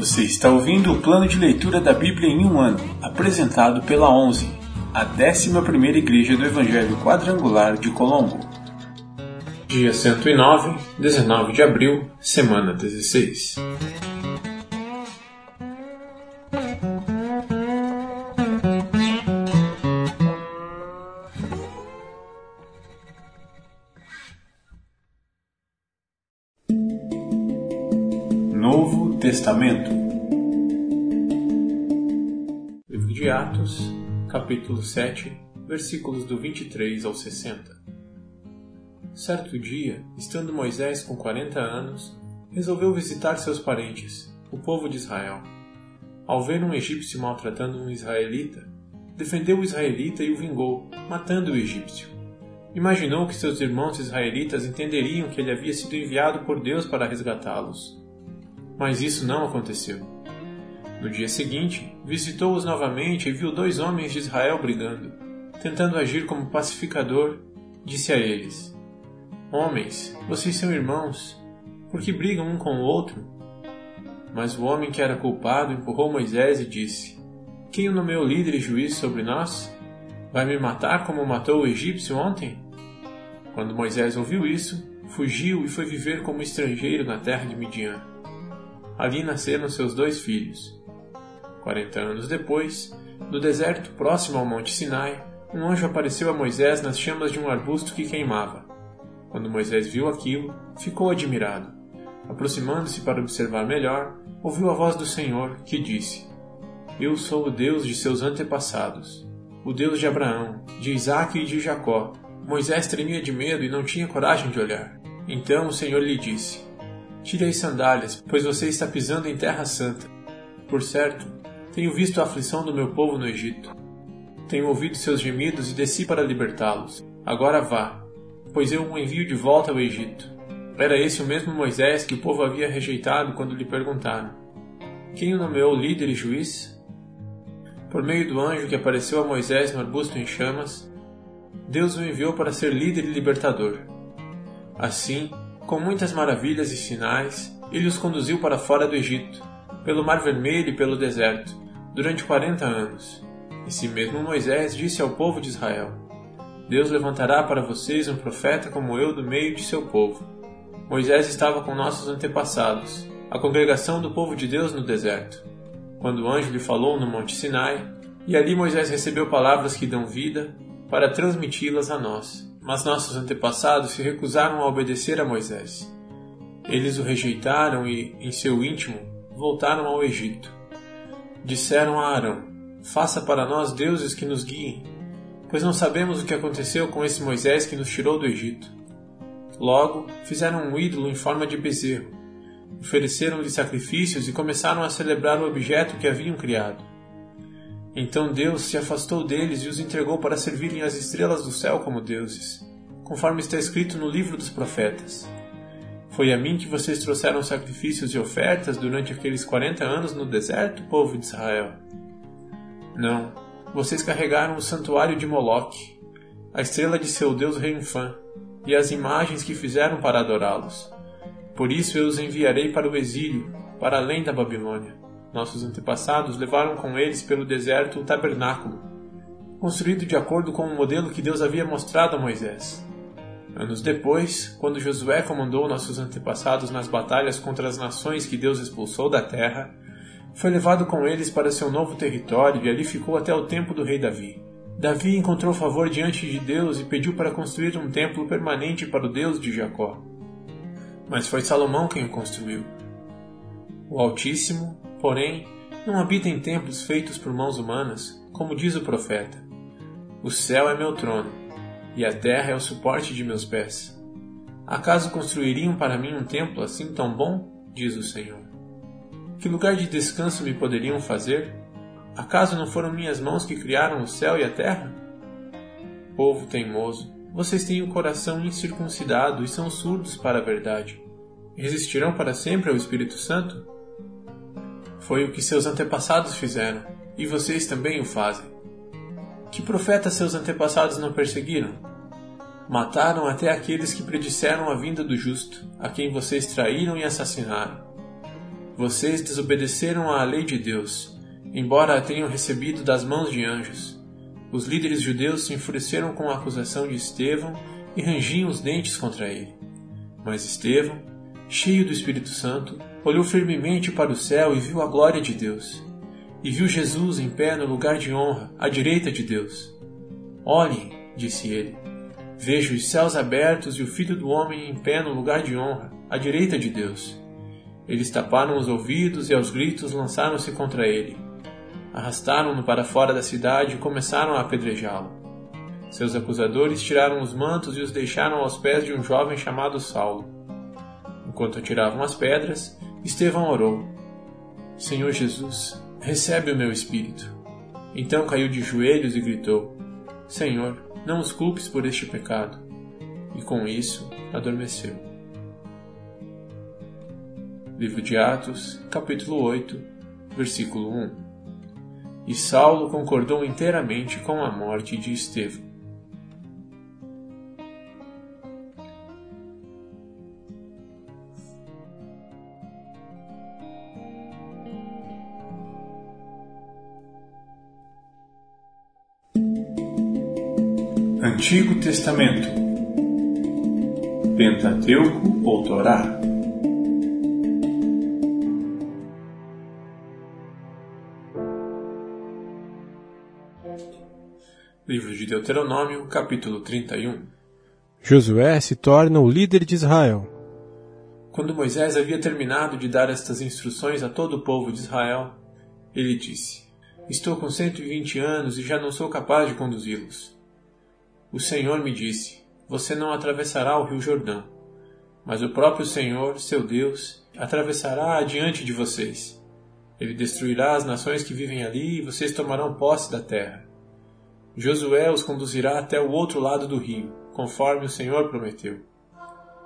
Você está ouvindo o plano de leitura da Bíblia em um ano, apresentado pela 11, a 11ª Igreja do Evangelho Quadrangular de Colombo. Dia 109, 19 de abril, semana 16. Testamento Livro de Atos, capítulo 7, versículos do 23 ao 60. Certo dia, estando Moisés com 40 anos, resolveu visitar seus parentes, o povo de Israel. Ao ver um egípcio maltratando um israelita, defendeu o israelita e o vingou, matando o egípcio. Imaginou que seus irmãos israelitas entenderiam que ele havia sido enviado por Deus para resgatá-los mas isso não aconteceu. No dia seguinte, visitou-os novamente e viu dois homens de Israel brigando. Tentando agir como pacificador, disse a eles: Homens, vocês são irmãos, por que brigam um com o outro? Mas o homem que era culpado empurrou Moisés e disse: Quem o nomeou líder e juiz sobre nós? Vai me matar como matou o egípcio ontem? Quando Moisés ouviu isso, fugiu e foi viver como estrangeiro na terra de Midian. Ali nasceram seus dois filhos. Quarenta anos depois, no deserto próximo ao Monte Sinai, um anjo apareceu a Moisés nas chamas de um arbusto que queimava. Quando Moisés viu aquilo, ficou admirado. Aproximando-se para observar melhor, ouviu a voz do Senhor, que disse: Eu sou o Deus de seus antepassados, o Deus de Abraão, de Isaque e de Jacó. Moisés tremia de medo e não tinha coragem de olhar. Então o Senhor lhe disse: Tire as sandálias, pois você está pisando em terra santa. Por certo, tenho visto a aflição do meu povo no Egito. Tenho ouvido seus gemidos e desci para libertá-los. Agora vá, pois eu o envio de volta ao Egito. Era esse o mesmo Moisés que o povo havia rejeitado quando lhe perguntaram: Quem o nomeou líder e juiz? Por meio do anjo que apareceu a Moisés no arbusto em chamas, Deus o enviou para ser líder e libertador. Assim, com muitas maravilhas e sinais, ele os conduziu para fora do Egito, pelo Mar Vermelho e pelo deserto, durante quarenta anos. Esse mesmo Moisés disse ao povo de Israel: Deus levantará para vocês um profeta como eu do meio de seu povo. Moisés estava com nossos antepassados, a congregação do povo de Deus no deserto, quando o anjo lhe falou no Monte Sinai, e ali Moisés recebeu palavras que dão vida para transmiti-las a nós mas nossos antepassados se recusaram a obedecer a Moisés. Eles o rejeitaram e, em seu íntimo, voltaram ao Egito. Disseram a Arão: Faça para nós deuses que nos guiem, pois não sabemos o que aconteceu com esse Moisés que nos tirou do Egito. Logo, fizeram um ídolo em forma de bezerro, ofereceram-lhe sacrifícios e começaram a celebrar o objeto que haviam criado. Então Deus se afastou deles e os entregou para servirem as estrelas do céu como deuses, conforme está escrito no livro dos profetas. Foi a mim que vocês trouxeram sacrifícios e ofertas durante aqueles quarenta anos no deserto, povo de Israel. Não, vocês carregaram o santuário de Moloque, a estrela de seu deus Renfã, e as imagens que fizeram para adorá-los. Por isso eu os enviarei para o exílio, para além da Babilônia. Nossos antepassados levaram com eles pelo deserto o tabernáculo, construído de acordo com o modelo que Deus havia mostrado a Moisés. Anos depois, quando Josué comandou nossos antepassados nas batalhas contra as nações que Deus expulsou da terra, foi levado com eles para seu novo território e ali ficou até o tempo do rei Davi. Davi encontrou favor diante de Deus e pediu para construir um templo permanente para o Deus de Jacó. Mas foi Salomão quem o construiu. O Altíssimo, Porém, não habita em templos feitos por mãos humanas, como diz o profeta. O céu é meu trono, e a terra é o suporte de meus pés. Acaso construiriam para mim um templo assim tão bom? diz o Senhor. Que lugar de descanso me poderiam fazer? Acaso não foram minhas mãos que criaram o céu e a terra? Povo teimoso, vocês têm o coração incircuncidado e são surdos para a verdade. Resistirão para sempre ao Espírito Santo? Foi o que seus antepassados fizeram, e vocês também o fazem. Que profeta seus antepassados não perseguiram? Mataram até aqueles que predisseram a vinda do justo, a quem vocês traíram e assassinaram. Vocês desobedeceram à lei de Deus, embora a tenham recebido das mãos de anjos. Os líderes judeus se enfureceram com a acusação de Estevão e rangiam os dentes contra ele. Mas Estevão, cheio do Espírito Santo, olhou firmemente para o céu e viu a glória de Deus. E viu Jesus em pé no lugar de honra, à direita de Deus. Olhem, disse ele, vejo os céus abertos e o Filho do Homem em pé no lugar de honra, à direita de Deus. Eles taparam os ouvidos e aos gritos lançaram-se contra ele. Arrastaram-no para fora da cidade e começaram a apedrejá-lo. Seus acusadores tiraram os mantos e os deixaram aos pés de um jovem chamado Saulo. Enquanto atiravam as pedras, Estevão orou: Senhor Jesus, recebe o meu espírito. Então caiu de joelhos e gritou: Senhor, não os culpes por este pecado. E com isso adormeceu. Livro de Atos, capítulo 8, versículo 1. E Saulo concordou inteiramente com a morte de Estevão. Antigo Testamento Pentateuco ou Torá Livro de Deuteronômio, capítulo 31 Josué se torna o líder de Israel. Quando Moisés havia terminado de dar estas instruções a todo o povo de Israel, ele disse: Estou com 120 anos e já não sou capaz de conduzi-los. O Senhor me disse: Você não atravessará o rio Jordão, mas o próprio Senhor, seu Deus, atravessará adiante de vocês. Ele destruirá as nações que vivem ali e vocês tomarão posse da terra. Josué os conduzirá até o outro lado do rio, conforme o Senhor prometeu.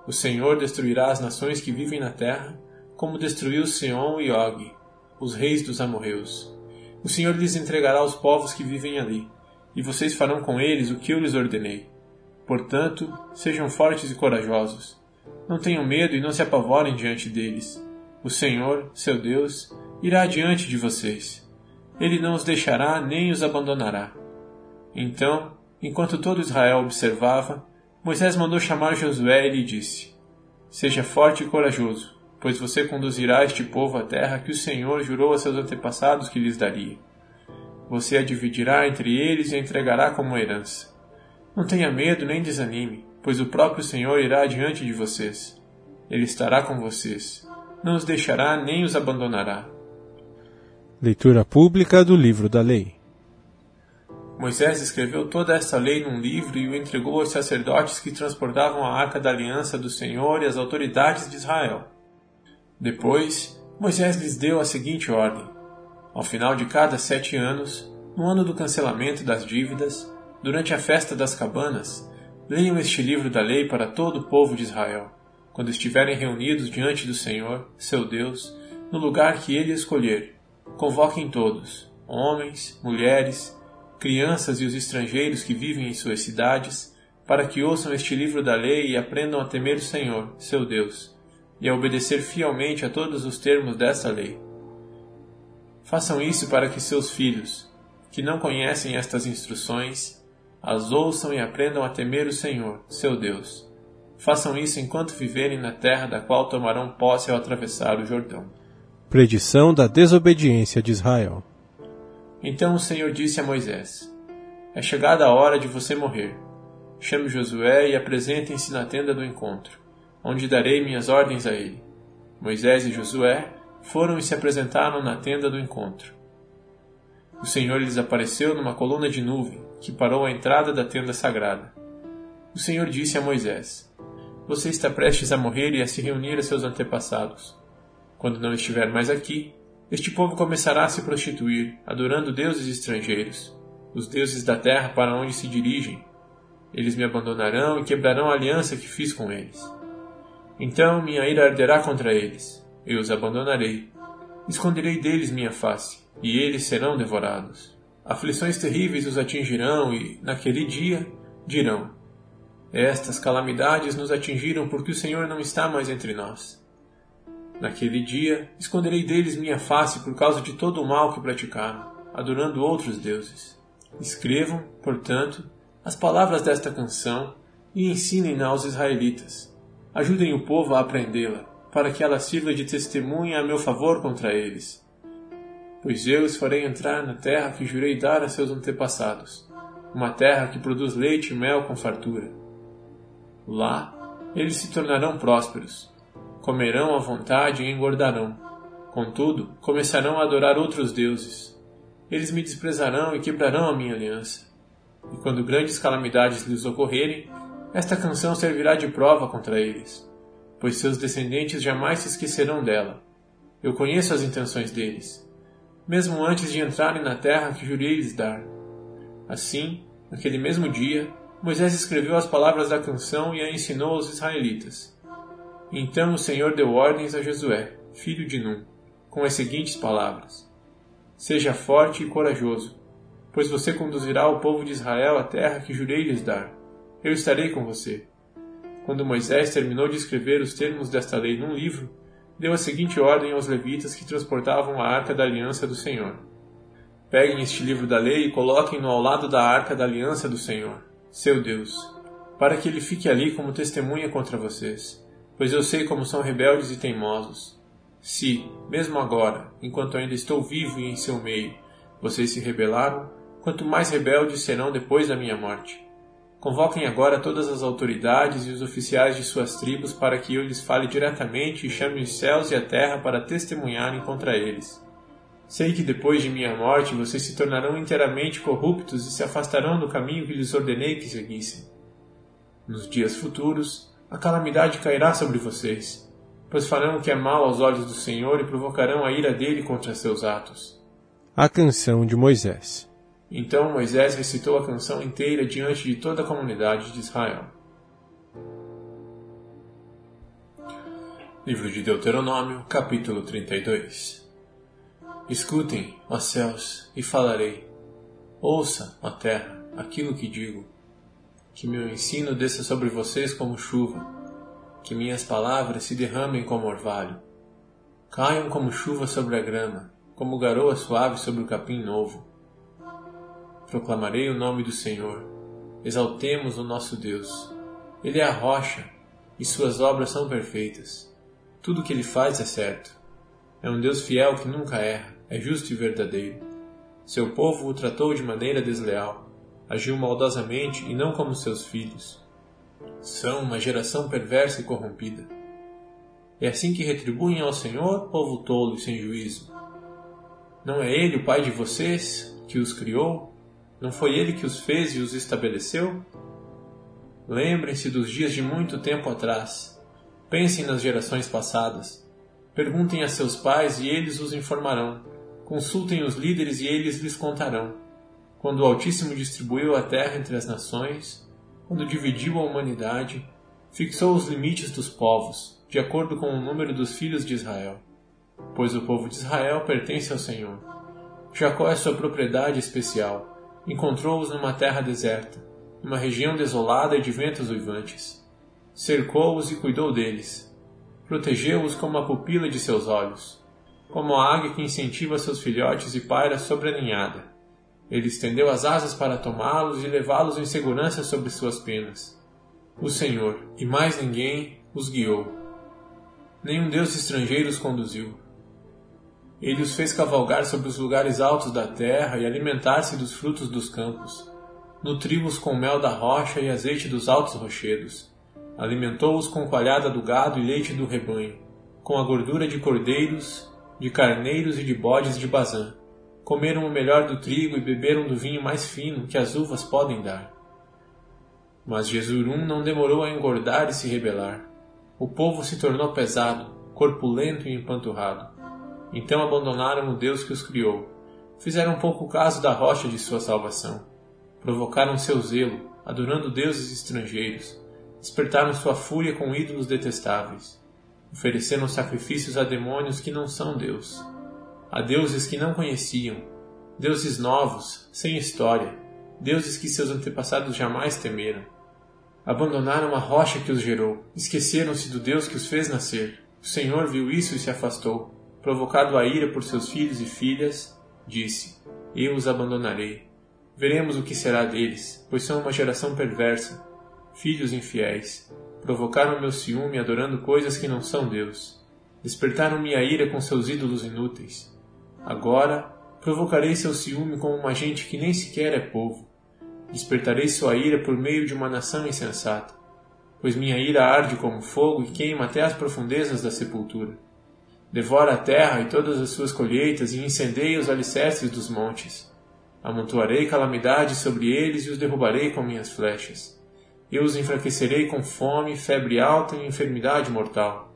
O Senhor destruirá as nações que vivem na terra, como destruiu Seom e Og, os reis dos amorreus. O Senhor lhes entregará os povos que vivem ali e vocês farão com eles o que eu lhes ordenei. Portanto, sejam fortes e corajosos. Não tenham medo e não se apavorem diante deles. O Senhor, seu Deus, irá adiante de vocês. Ele não os deixará nem os abandonará. Então, enquanto todo Israel observava, Moisés mandou chamar Josué e lhe disse: Seja forte e corajoso, pois você conduzirá este povo à terra que o Senhor jurou a seus antepassados que lhes daria. Você a dividirá entre eles e a entregará como herança. Não tenha medo nem desanime, pois o próprio Senhor irá diante de vocês. Ele estará com vocês. Não os deixará nem os abandonará. Leitura pública do Livro da Lei. Moisés escreveu toda esta lei num livro e o entregou aos sacerdotes que transportavam a arca da aliança do Senhor e às autoridades de Israel. Depois, Moisés lhes deu a seguinte ordem: ao final de cada sete anos, no ano do cancelamento das dívidas, durante a festa das cabanas, leiam este livro da lei para todo o povo de Israel, quando estiverem reunidos diante do Senhor, seu Deus, no lugar que ele escolher. Convoquem todos, homens, mulheres, crianças e os estrangeiros que vivem em suas cidades, para que ouçam este livro da lei e aprendam a temer o Senhor, seu Deus, e a obedecer fielmente a todos os termos desta lei Façam isso para que seus filhos, que não conhecem estas instruções, as ouçam e aprendam a temer o Senhor, seu Deus. Façam isso enquanto viverem na terra da qual tomarão posse ao atravessar o Jordão. Predição da desobediência de Israel. Então o Senhor disse a Moisés: É chegada a hora de você morrer. Chame Josué e apresentem-se na tenda do encontro, onde darei minhas ordens a ele. Moisés e Josué foram e se apresentaram na tenda do encontro. O Senhor lhes apareceu numa coluna de nuvem que parou à entrada da tenda sagrada. O Senhor disse a Moisés: Você está prestes a morrer e a se reunir a seus antepassados. Quando não estiver mais aqui, este povo começará a se prostituir, adorando deuses estrangeiros, os deuses da terra para onde se dirigem. Eles me abandonarão e quebrarão a aliança que fiz com eles. Então minha ira arderá contra eles eu os abandonarei. Esconderei deles minha face, e eles serão devorados. Aflições terríveis os atingirão, e, naquele dia, dirão: Estas calamidades nos atingiram porque o Senhor não está mais entre nós. Naquele dia, esconderei deles minha face por causa de todo o mal que praticaram, adorando outros deuses. Escrevam, portanto, as palavras desta canção e ensinem-na aos israelitas. Ajudem o povo a aprendê-la, para que ela sirva de testemunha a meu favor contra eles. Pois eu os farei entrar na terra que jurei dar a seus antepassados, uma terra que produz leite e mel com fartura. Lá, eles se tornarão prósperos comerão à vontade e engordarão. Contudo, começarão a adorar outros deuses. Eles me desprezarão e quebrarão a minha aliança. E quando grandes calamidades lhes ocorrerem, esta canção servirá de prova contra eles, pois seus descendentes jamais se esquecerão dela. Eu conheço as intenções deles, mesmo antes de entrarem na terra que jurei lhes dar. Assim, naquele mesmo dia, Moisés escreveu as palavras da canção e a ensinou aos israelitas. Então o Senhor deu ordens a Josué, filho de Num, com as seguintes palavras: Seja forte e corajoso, pois você conduzirá o povo de Israel à terra que jurei lhes dar. Eu estarei com você. Quando Moisés terminou de escrever os termos desta lei num livro, deu a seguinte ordem aos levitas que transportavam a arca da aliança do Senhor: Peguem este livro da lei e coloquem-no ao lado da arca da aliança do Senhor, seu Deus, para que ele fique ali como testemunha contra vocês pois eu sei como são rebeldes e teimosos. Se, mesmo agora, enquanto ainda estou vivo e em seu meio, vocês se rebelaram, quanto mais rebeldes serão depois da minha morte. Convoquem agora todas as autoridades e os oficiais de suas tribos para que eu lhes fale diretamente e chame os céus e a terra para testemunharem contra eles. Sei que depois de minha morte vocês se tornarão inteiramente corruptos e se afastarão do caminho que lhes ordenei que seguissem. Nos dias futuros, a calamidade cairá sobre vocês, pois farão o que é mal aos olhos do Senhor e provocarão a ira dele contra seus atos. A canção de Moisés. Então Moisés recitou a canção inteira diante de toda a comunidade de Israel. Livro de Deuteronômio, capítulo 32 Escutem, ó céus, e falarei. Ouça, ó terra, aquilo que digo que meu ensino desça sobre vocês como chuva, que minhas palavras se derramem como orvalho, caiam como chuva sobre a grama, como garoa suave sobre o capim novo. Proclamarei o nome do Senhor, exaltemos o nosso Deus. Ele é a rocha, e suas obras são perfeitas. Tudo o que ele faz é certo. É um Deus fiel que nunca erra, é justo e verdadeiro. Seu povo o tratou de maneira desleal agiu maldosamente e não como seus filhos. São uma geração perversa e corrompida. É assim que retribuem ao Senhor, povo tolo e sem juízo. Não é Ele o Pai de vocês, que os criou? Não foi Ele que os fez e os estabeleceu? Lembrem-se dos dias de muito tempo atrás. Pensem nas gerações passadas. Perguntem a seus pais e eles os informarão. Consultem os líderes e eles lhes contarão quando o Altíssimo distribuiu a terra entre as nações, quando dividiu a humanidade, fixou os limites dos povos, de acordo com o número dos filhos de Israel. Pois o povo de Israel pertence ao Senhor. Jacó é sua propriedade especial. Encontrou-os numa terra deserta, numa região desolada e de ventos uivantes. Cercou-os e cuidou deles. Protegeu-os como a pupila de seus olhos, como a águia que incentiva seus filhotes e paira sobre a ninhada ele estendeu as asas para tomá-los e levá-los em segurança sobre suas penas. O Senhor, e mais ninguém, os guiou. Nenhum Deus estrangeiro os conduziu. Ele os fez cavalgar sobre os lugares altos da terra e alimentar-se dos frutos dos campos. Nutriu-os com mel da rocha e azeite dos altos rochedos. Alimentou-os com coalhada do gado e leite do rebanho, com a gordura de cordeiros, de carneiros e de bodes de Bazã comeram o melhor do trigo e beberam do vinho mais fino que as uvas podem dar. Mas Jesurum não demorou a engordar e se rebelar. O povo se tornou pesado, corpulento e empanturrado. Então abandonaram o Deus que os criou. Fizeram pouco caso da rocha de sua salvação. Provocaram seu zelo, adorando deuses estrangeiros. Despertaram sua fúria com ídolos detestáveis. Ofereceram sacrifícios a demônios que não são Deus a deuses que não conheciam, deuses novos, sem história, deuses que seus antepassados jamais temeram. Abandonaram a rocha que os gerou, esqueceram-se do Deus que os fez nascer, O Senhor viu isso e se afastou. Provocado a ira por seus filhos e filhas, disse: Eu os abandonarei. Veremos o que será deles, pois são uma geração perversa, filhos infiéis. Provocaram meu ciúme adorando coisas que não são Deus. Despertaram minha ira com seus ídolos inúteis. Agora provocarei seu ciúme com uma gente que nem sequer é povo. Despertarei sua ira por meio de uma nação insensata, pois minha ira arde como fogo e queima até as profundezas da sepultura. Devora a terra e todas as suas colheitas e incendeia os alicerces dos montes. Amontoarei calamidades sobre eles e os derrubarei com minhas flechas. Eu os enfraquecerei com fome, febre alta e enfermidade mortal.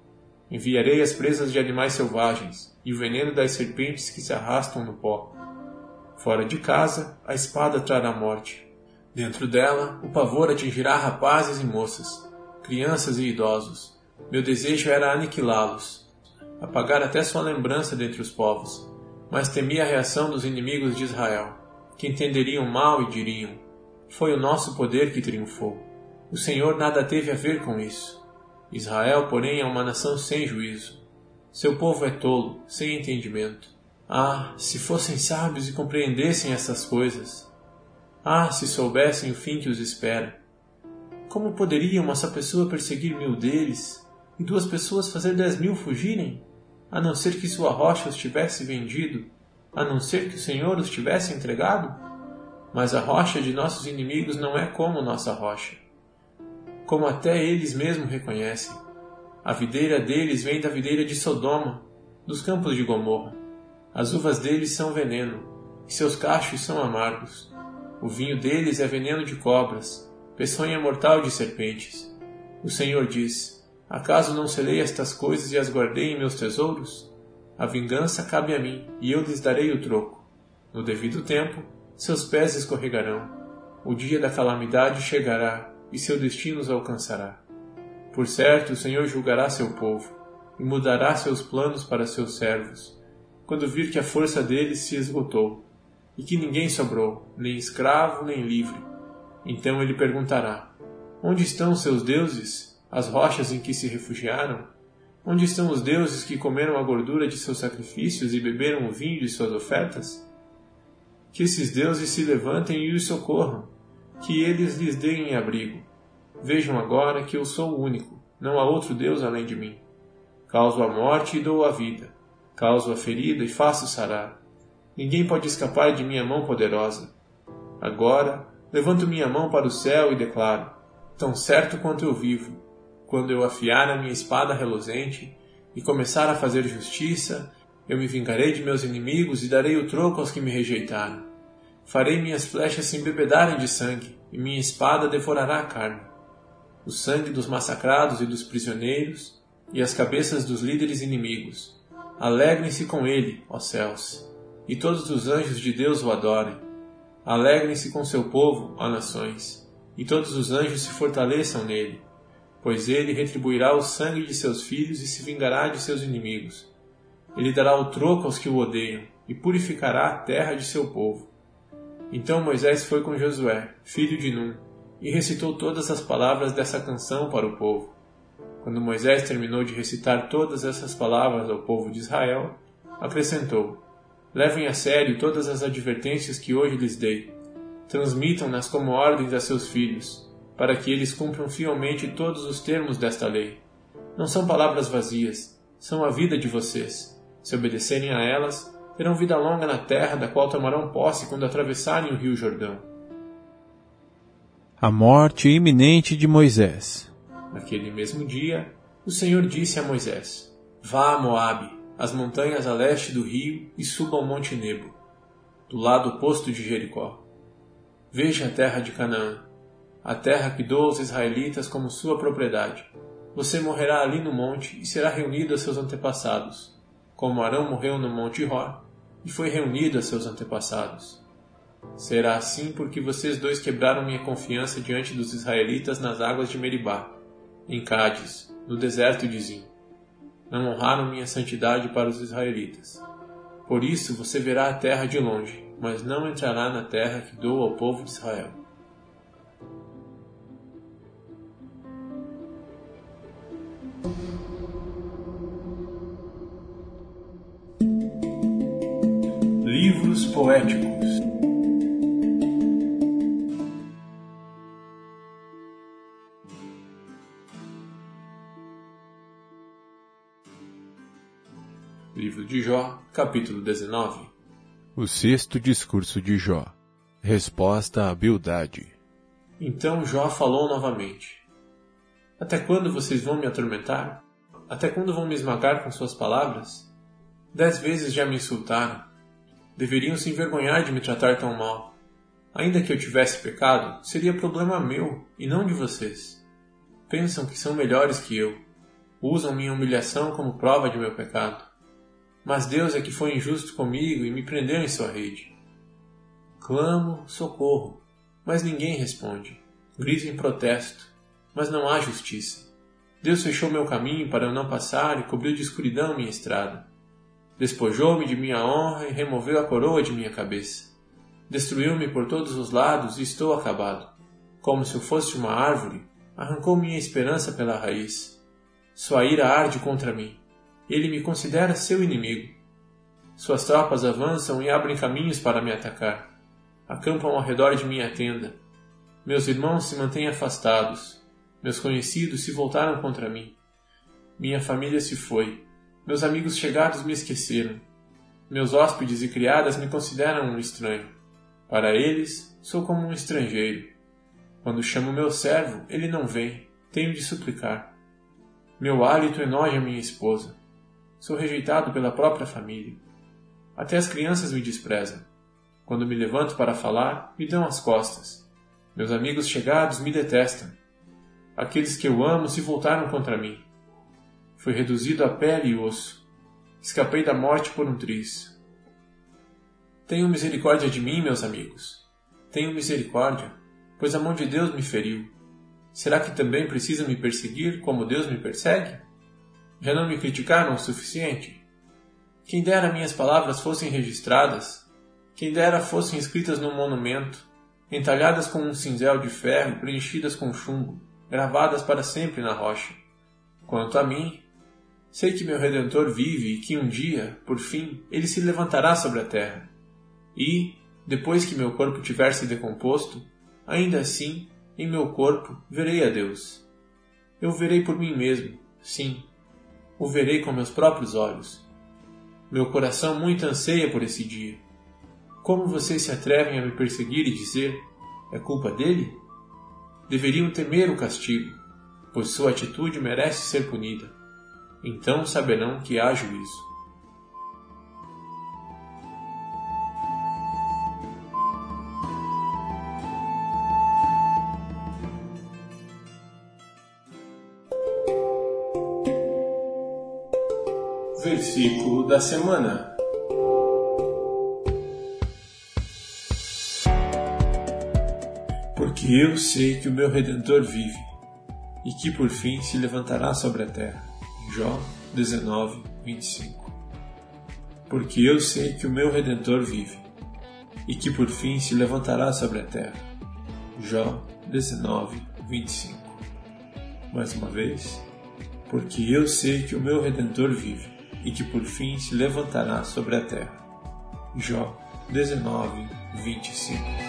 Enviarei as presas de animais selvagens e o veneno das serpentes que se arrastam no pó. Fora de casa, a espada trará morte. Dentro dela, o pavor atingirá rapazes e moças, crianças e idosos. Meu desejo era aniquilá-los, apagar até sua lembrança dentre os povos, mas temi a reação dos inimigos de Israel, que entenderiam mal e diriam: Foi o nosso poder que triunfou. O Senhor nada teve a ver com isso. Israel, porém, é uma nação sem juízo. Seu povo é tolo, sem entendimento. Ah, se fossem sábios e compreendessem essas coisas! Ah, se soubessem o fim que os espera! Como poderia uma só pessoa perseguir mil deles e duas pessoas fazer dez mil fugirem? A não ser que sua rocha os tivesse vendido, a não ser que o Senhor os tivesse entregado? Mas a rocha de nossos inimigos não é como nossa rocha como até eles mesmos reconhecem. A videira deles vem da videira de Sodoma, dos campos de Gomorra. As uvas deles são veneno, e seus cachos são amargos. O vinho deles é veneno de cobras, peçonha mortal de serpentes. O Senhor diz: Acaso não selei estas coisas e as guardei em meus tesouros? A vingança cabe a mim, e eu lhes darei o troco. No devido tempo, seus pés escorregarão. O dia da calamidade chegará, e seu destino os alcançará. Por certo, o Senhor julgará seu povo e mudará seus planos para seus servos, quando vir que a força deles se esgotou e que ninguém sobrou, nem escravo nem livre. Então ele perguntará: Onde estão seus deuses, as rochas em que se refugiaram? Onde estão os deuses que comeram a gordura de seus sacrifícios e beberam o vinho de suas ofertas? Que esses deuses se levantem e os socorram que eles lhes deem abrigo. Vejam agora que eu sou o único, não há outro Deus além de mim. Causo a morte e dou a vida, causo a ferida e faço sarar. Ninguém pode escapar de minha mão poderosa. Agora, levanto minha mão para o céu e declaro: tão certo quanto eu vivo, quando eu afiar a minha espada reluzente e começar a fazer justiça, eu me vingarei de meus inimigos e darei o troco aos que me rejeitaram. Farei minhas flechas se embebedarem de sangue, e minha espada devorará a carne. O sangue dos massacrados e dos prisioneiros, e as cabeças dos líderes inimigos. Alegrem-se com ele, ó céus, e todos os anjos de Deus o adorem. Alegrem-se com seu povo, ó nações, e todos os anjos se fortaleçam nele, pois ele retribuirá o sangue de seus filhos e se vingará de seus inimigos. Ele dará o troco aos que o odeiam, e purificará a terra de seu povo. Então Moisés foi com Josué, filho de Num, e recitou todas as palavras dessa canção para o povo. Quando Moisés terminou de recitar todas essas palavras ao povo de Israel, acrescentou: Levem a sério todas as advertências que hoje lhes dei. Transmitam-nas como ordens a seus filhos, para que eles cumpram fielmente todos os termos desta lei. Não são palavras vazias, são a vida de vocês. Se obedecerem a elas, terão vida longa na terra da qual tomarão posse quando atravessarem o rio Jordão. A morte iminente de Moisés. Naquele mesmo dia, o Senhor disse a Moisés: Vá a Moabe, as montanhas a leste do rio, e suba ao Monte Nebo, do lado oposto de Jericó. Veja a terra de Canaã, a terra que dou aos israelitas como sua propriedade. Você morrerá ali no monte e será reunido a seus antepassados, como Arão morreu no Monte Hor, e foi reunido a seus antepassados. Será assim porque vocês dois quebraram minha confiança diante dos israelitas nas águas de Meribá, em Cádiz, no deserto de Zim. Não honraram minha santidade para os israelitas. Por isso você verá a terra de longe, mas não entrará na terra que dou ao povo de Israel. Livros poéticos. Livro de Jó, capítulo 19. O sexto discurso de Jó. Resposta à Bildade. Então Jó falou novamente: até quando vocês vão me atormentar? Até quando vão me esmagar com suas palavras? Dez vezes já me insultaram. Deveriam se envergonhar de me tratar tão mal. Ainda que eu tivesse pecado, seria problema meu e não de vocês. Pensam que são melhores que eu. Usam minha humilhação como prova de meu pecado. Mas Deus é que foi injusto comigo e me prendeu em sua rede. Clamo, socorro, mas ninguém responde. Grito em protesto, mas não há justiça. Deus fechou meu caminho para eu não passar e cobriu de escuridão minha estrada. Despojou-me de minha honra e removeu a coroa de minha cabeça. Destruiu-me por todos os lados e estou acabado. Como se eu fosse uma árvore, arrancou minha esperança pela raiz. Sua ira arde contra mim. Ele me considera seu inimigo. Suas tropas avançam e abrem caminhos para me atacar. Acampam ao redor de minha tenda. Meus irmãos se mantêm afastados. Meus conhecidos se voltaram contra mim. Minha família se foi. Meus amigos chegados me esqueceram. Meus hóspedes e criadas me consideram um estranho. Para eles, sou como um estrangeiro. Quando chamo meu servo, ele não vem. Tenho de suplicar. Meu hálito enoja minha esposa. Sou rejeitado pela própria família. Até as crianças me desprezam. Quando me levanto para falar, me dão as costas. Meus amigos chegados me detestam. Aqueles que eu amo se voltaram contra mim. Fui reduzido a pele e osso. Escapei da morte por um triz. Tenham misericórdia de mim, meus amigos. Tenham misericórdia, pois a mão de Deus me feriu. Será que também precisa me perseguir como Deus me persegue? Já não me criticaram o suficiente? Quem dera minhas palavras fossem registradas, quem dera fossem escritas num monumento, entalhadas com um cinzel de ferro e preenchidas com chumbo, gravadas para sempre na rocha. Quanto a mim, sei que meu Redentor vive e que um dia, por fim, ele se levantará sobre a terra. E, depois que meu corpo tiver se decomposto, ainda assim, em meu corpo, verei a Deus. Eu verei por mim mesmo, sim, o verei com meus próprios olhos. Meu coração muito anseia por esse dia. Como vocês se atrevem a me perseguir e dizer: é culpa dele? Deveriam temer o castigo, pois sua atitude merece ser punida. Então saberão que há juízo. Versículo da semana. Eu sei que o meu Redentor vive e que por fim se levantará sobre a terra. Jó 19, 25. Porque eu sei que o meu Redentor vive e que por fim se levantará sobre a terra. Jó 19, 25. Mais uma vez. Porque eu sei que o meu Redentor vive e que por fim se levantará sobre a terra. Jó 19, 25